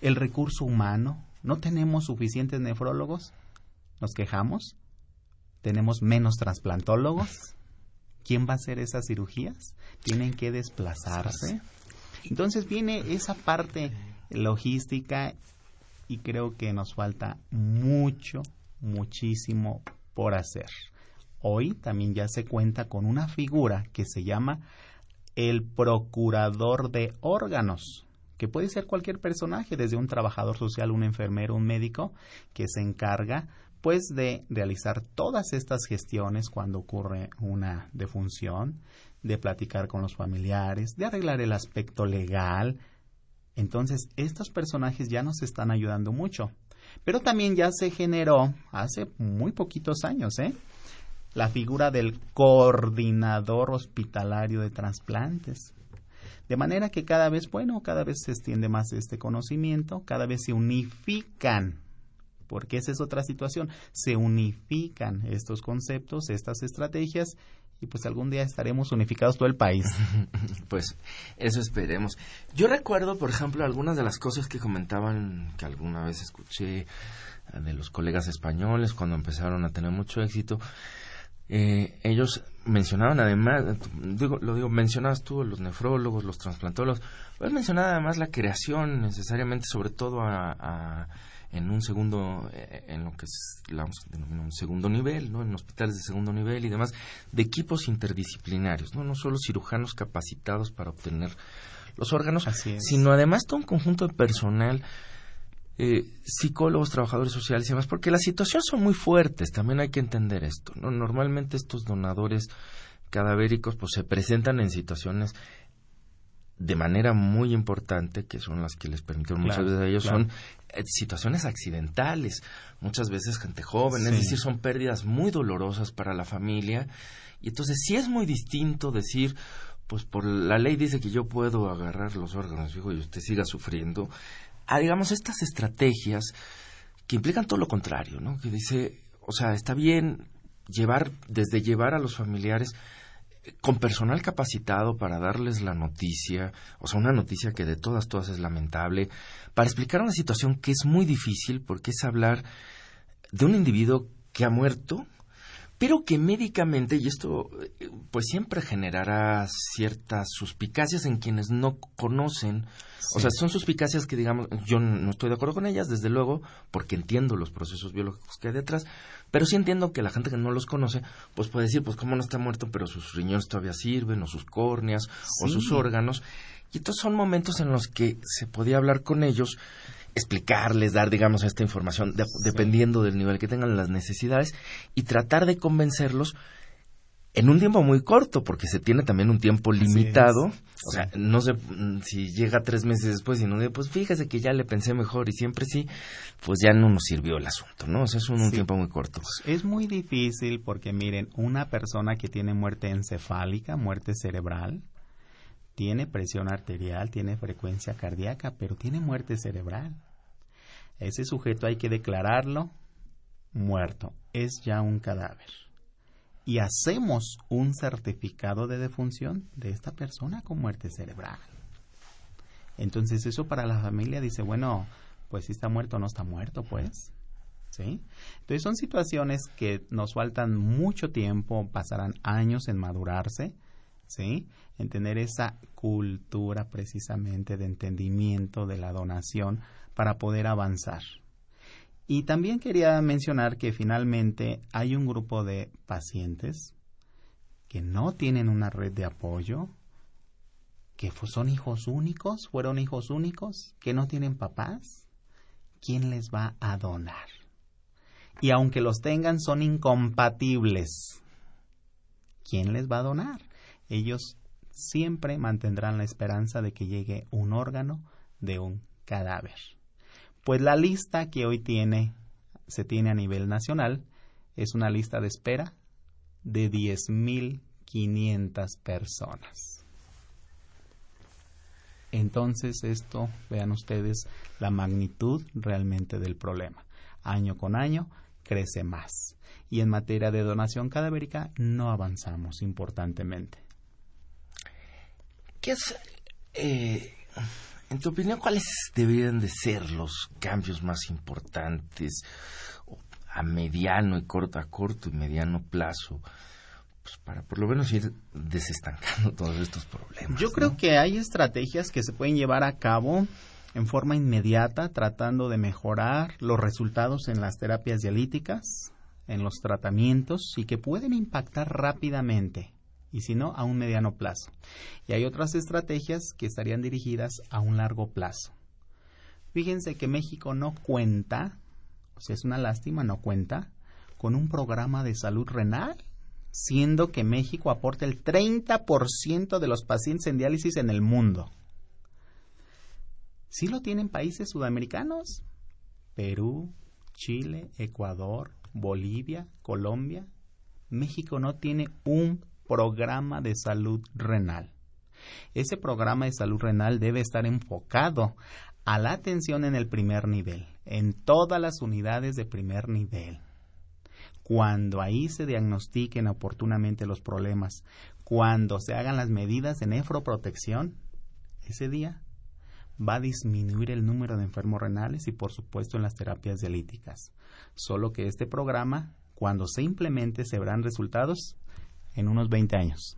El recurso humano, no tenemos suficientes nefrólogos, nos quejamos, tenemos menos trasplantólogos. ¿Quién va a hacer esas cirugías? Tienen que desplazarse. Entonces viene esa parte logística y creo que nos falta mucho, muchísimo por hacer. Hoy también ya se cuenta con una figura que se llama el procurador de órganos, que puede ser cualquier personaje, desde un trabajador social, un enfermero, un médico, que se encarga pues de realizar todas estas gestiones cuando ocurre una defunción, de platicar con los familiares, de arreglar el aspecto legal. Entonces, estos personajes ya nos están ayudando mucho. Pero también ya se generó hace muy poquitos años, ¿eh? La figura del coordinador hospitalario de trasplantes. De manera que cada vez, bueno, cada vez se extiende más este conocimiento, cada vez se unifican, porque esa es otra situación, se unifican estos conceptos, estas estrategias y pues algún día estaremos unificados todo el país. pues eso esperemos. Yo recuerdo, por ejemplo, algunas de las cosas que comentaban, que alguna vez escuché de los colegas españoles cuando empezaron a tener mucho éxito. Eh, ellos mencionaban además, lo digo, mencionabas tú los nefrólogos, los trasplantólogos, mencionar además la creación necesariamente, sobre todo a en un segundo, eh, en lo que es, vamos un segundo nivel, ¿no? En hospitales de segundo nivel y demás, de equipos interdisciplinarios, ¿no? No solo cirujanos capacitados para obtener los órganos, sino además todo un conjunto de personal, eh, psicólogos, trabajadores sociales y demás, porque las situaciones son muy fuertes, también hay que entender esto, ¿no? Normalmente estos donadores cadavéricos pues se presentan en situaciones de manera muy importante, que son las que les permitieron muchas veces a ellos, son eh, situaciones accidentales, muchas veces gente joven, es decir, son pérdidas muy dolorosas para la familia. Y entonces sí es muy distinto decir, pues por la ley dice que yo puedo agarrar los órganos, hijo, y usted siga sufriendo, a digamos estas estrategias que implican todo lo contrario, ¿no? Que dice, o sea, está bien llevar, desde llevar a los familiares con personal capacitado para darles la noticia, o sea, una noticia que de todas, todas es lamentable, para explicar una situación que es muy difícil porque es hablar de un individuo que ha muerto, pero que médicamente, y esto pues siempre generará ciertas suspicacias en quienes no conocen, o sea, son suspicacias que digamos, yo no estoy de acuerdo con ellas, desde luego, porque entiendo los procesos biológicos que hay detrás, pero sí entiendo que la gente que no los conoce, pues puede decir, pues cómo no está muerto, pero sus riñones todavía sirven, o sus córneas, o sus órganos, y estos son momentos en los que se podía hablar con ellos, explicarles, dar, digamos, esta información, dependiendo del nivel que tengan las necesidades, y tratar de convencerlos en un tiempo muy corto, porque se tiene también un tiempo limitado. O sea, no sé si llega tres meses después y no dice, pues fíjese que ya le pensé mejor y siempre sí, pues ya no nos sirvió el asunto, ¿no? O sea, es un, tiempo muy corto. Es muy difícil porque, miren, una persona que tiene muerte encefálica, muerte cerebral, tiene presión arterial, tiene frecuencia cardíaca, pero tiene muerte cerebral. Ese sujeto hay que declararlo muerto, es ya un cadáver. Y hacemos un certificado de defunción de esta persona con muerte cerebral. Entonces eso para la familia dice, bueno, pues si está muerto o no está muerto, pues. ¿Sí? Entonces son situaciones que nos faltan mucho tiempo, pasarán años en madurarse, ¿sí? En tener esa cultura precisamente de entendimiento de la donación para poder avanzar. Y también quería mencionar que finalmente hay un grupo de pacientes que no tienen una red de apoyo, que son hijos únicos, fueron hijos únicos, que no tienen papás. ¿Quién les va a donar? Y aunque los tengan, son incompatibles. ¿Quién les va a donar? ellos siempre mantendrán la esperanza de que llegue un órgano de un cadáver. Pues la lista que hoy tiene, se tiene a nivel nacional, es una lista de espera de 10.500 personas. Entonces esto, vean ustedes la magnitud realmente del problema. año con año crece más. Y en materia de donación cadavérica no avanzamos importantemente. ¿Qué es, eh, en tu opinión, cuáles deberían de ser los cambios más importantes a mediano y corto, a corto y mediano plazo? Pues para por lo menos ir desestancando todos estos problemas. Yo creo que hay estrategias que se pueden llevar a cabo en forma inmediata, tratando de mejorar los resultados en las terapias dialíticas, en los tratamientos y que pueden impactar rápidamente y si no a un mediano plazo. Y hay otras estrategias que estarían dirigidas a un largo plazo. Fíjense que México no cuenta, o sea, es una lástima, no cuenta con un programa de salud renal, siendo que México aporta el 30% de los pacientes en diálisis en el mundo. Sí lo tienen países sudamericanos, Perú, Chile, Ecuador, Bolivia, Colombia. México no tiene un programa de salud renal. Ese programa de salud renal debe estar enfocado a la atención en el primer nivel, en todas las unidades de primer nivel. Cuando ahí se diagnostiquen oportunamente los problemas, cuando se hagan las medidas de nefroprotección, ese día va a disminuir el número de enfermos renales y por supuesto en las terapias dialíticas. Solo que este programa, cuando se implemente, se verán resultados en unos 20 años.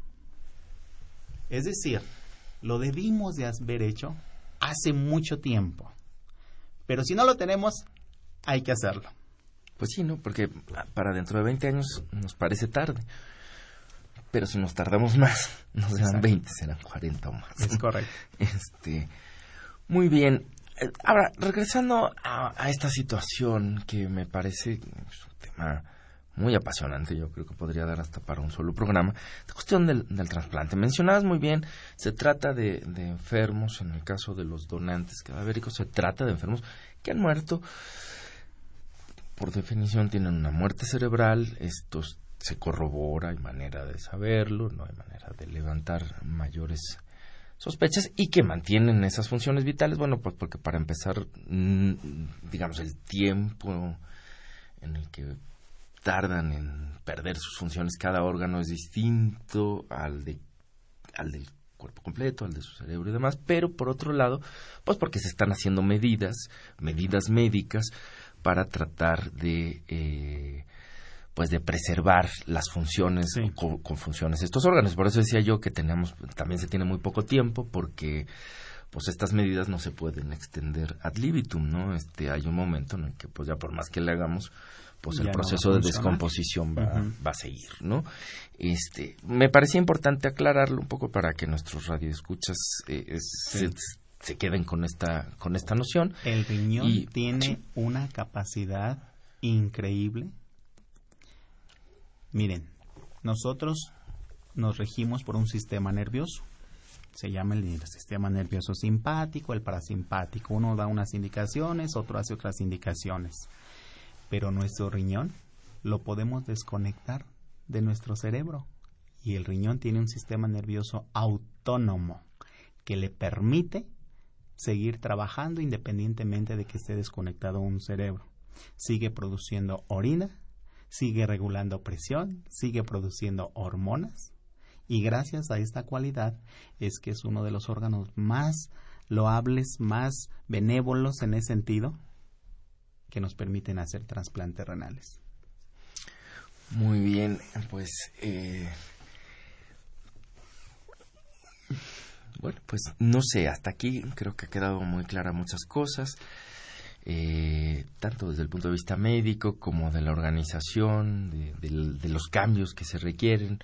Es decir, lo debimos de haber hecho hace mucho tiempo. Pero si no lo tenemos, hay que hacerlo. Pues sí, ¿no? Porque para dentro de 20 años nos parece tarde. Pero si nos tardamos más, no serán 20, serán 40 o más. Es correcto. Este, muy bien. Eh, ahora, regresando a, esta situación que me parece un tema muy apasionante, yo creo que podría dar hasta para un solo programa, la cuestión del, trasplante. Mencionabas muy bien, se trata de, de, enfermos, en el caso de los donantes cadavéricos, se trata de enfermos que han muerto, por definición tienen una muerte cerebral, esto se corrobora, hay manera de saberlo, no hay manera de levantar mayores sospechas y que mantienen esas funciones vitales, bueno, pues porque para empezar, mm, digamos, el tiempo en el que tardan en perder sus funciones cada órgano es distinto al de al del cuerpo completo, al de su cerebro y demás, pero por otro lado, pues porque se están haciendo medidas, medidas médicas para tratar de eh, pues de preservar las funciones con, funciones estos órganos. Por eso decía yo que tenemos también se tiene muy poco tiempo porque pues estas medidas no se pueden extender ad libitum, ¿no? Este hay un momento en el que pues ya por más que le hagamos pues el proceso de descomposición va, va, a seguir, ¿no? Este, me parecía importante aclararlo un poco para que nuestros radioescuchas eh, se, se, queden con esta con esta noción. El riñón tiene una capacidad increíble Miren, nosotros nos regimos por un sistema nervioso. Se llama el, sistema nervioso simpático, el parasimpático. Uno da unas indicaciones, otro hace otras indicaciones. Pero nuestro riñón lo podemos desconectar de nuestro cerebro. Y el riñón tiene un sistema nervioso autónomo que le permite seguir trabajando independientemente de que esté desconectado un cerebro. Sigue produciendo orina, sigue regulando presión, sigue produciendo hormonas y gracias a esta cualidad es que es uno de los órganos más loables, más benévolos en ese sentido que nos permiten hacer trasplantes renales. Muy bien, pues eh, bueno, pues no sé, hasta aquí creo que ha quedado muy clara muchas cosas eh, tanto desde el punto de vista médico como de la organización, de, los cambios que se requieren,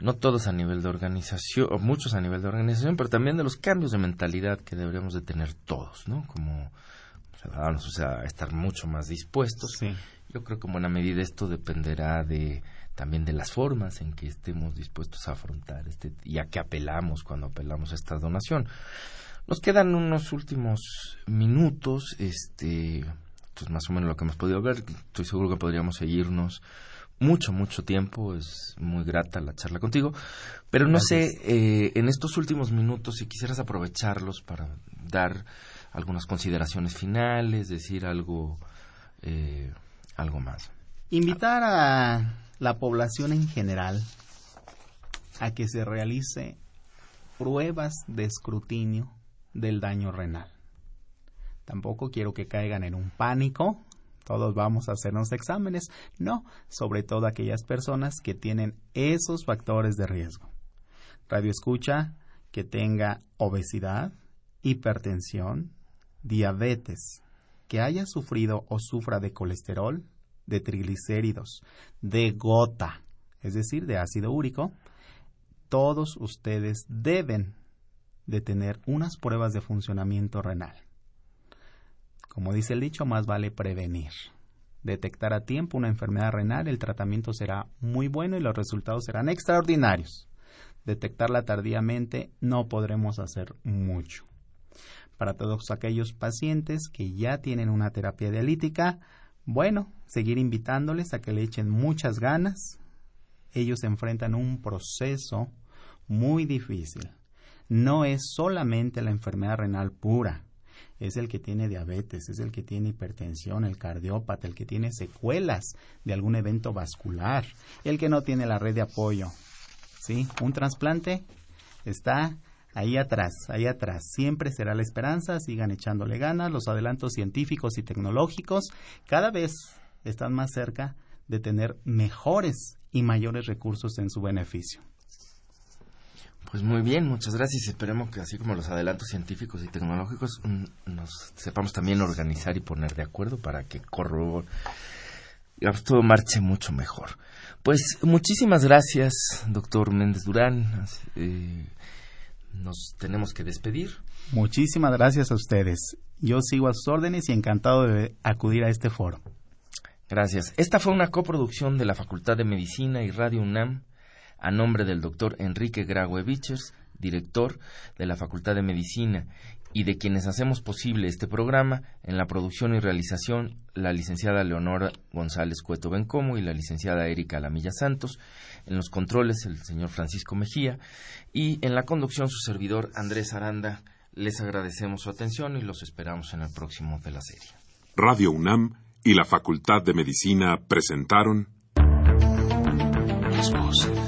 no todos a nivel de organización, o muchos a nivel de organización, pero también de los cambios de mentalidad que deberíamos de tener todos, ¿no? Como ciudadanos, o sea, estar mucho más dispuestos. Yo creo que en buena medida esto dependerá de también de las formas en que estemos dispuestos a afrontar este y a qué apelamos cuando apelamos a esta donación. Nos quedan unos últimos minutos, este, pues más o menos lo que hemos podido ver. Estoy seguro que podríamos seguirnos mucho, mucho tiempo. Es muy grata la charla contigo. Pero no sé, eh, en estos últimos minutos, si quisieras aprovecharlos para dar algunas consideraciones finales, decir algo eh, algo más. Invitar a la población en general a que se realice pruebas de escrutinio del daño renal. Tampoco quiero que caigan en un pánico. Todos vamos a hacernos exámenes. No, sobre todo aquellas personas que tienen esos factores de riesgo. Radio escucha que tenga obesidad, hipertensión, diabetes, que haya sufrido o sufra de colesterol, de triglicéridos, de gota, es decir, de ácido úrico, todos ustedes deben de tener unas pruebas de funcionamiento renal. Como dice el dicho, más vale prevenir. Detectar a tiempo una enfermedad renal, el tratamiento será muy bueno y los resultados serán extraordinarios. Detectarla tardíamente no podremos hacer mucho. Para todos aquellos pacientes que ya tienen una terapia dialítica, bueno, seguir invitándoles a que le echen muchas ganas. Ellos enfrentan un proceso muy difícil no es solamente la enfermedad renal pura, es el que tiene diabetes, es el que tiene hipertensión, el cardiópata, el que tiene secuelas de algún evento vascular, el que no tiene la red de apoyo. ¿Sí? Un trasplante está ahí atrás, ahí atrás. Siempre será la esperanza, sigan echándole ganas, los adelantos científicos y tecnológicos cada vez están más cerca de tener mejores y mayores recursos en su beneficio. Pues muy bien, muchas gracias. Esperemos que así como los adelantos científicos y tecnológicos mm, nos sepamos también organizar y poner de acuerdo para que todo marche mucho mejor. Pues muchísimas gracias, doctor Méndez Durán. Eh, nos tenemos que despedir. Muchísimas gracias a ustedes. Yo sigo a sus órdenes y encantado de acudir a este foro. Gracias. Esta fue una coproducción de la Facultad de Medicina y Radio UNAM a nombre del doctor Enrique Graue Vichers, director de la Facultad de Medicina, y de quienes hacemos posible este programa, en la producción y realización, la licenciada Leonora González Cueto Bencomo y la licenciada Erika Lamilla Santos, en los controles el señor Francisco Mejía, y en la conducción su servidor Andrés Aranda. Les agradecemos su atención y los esperamos en el próximo de la serie. Radio UNAM y la Facultad de Medicina presentaron Las voces.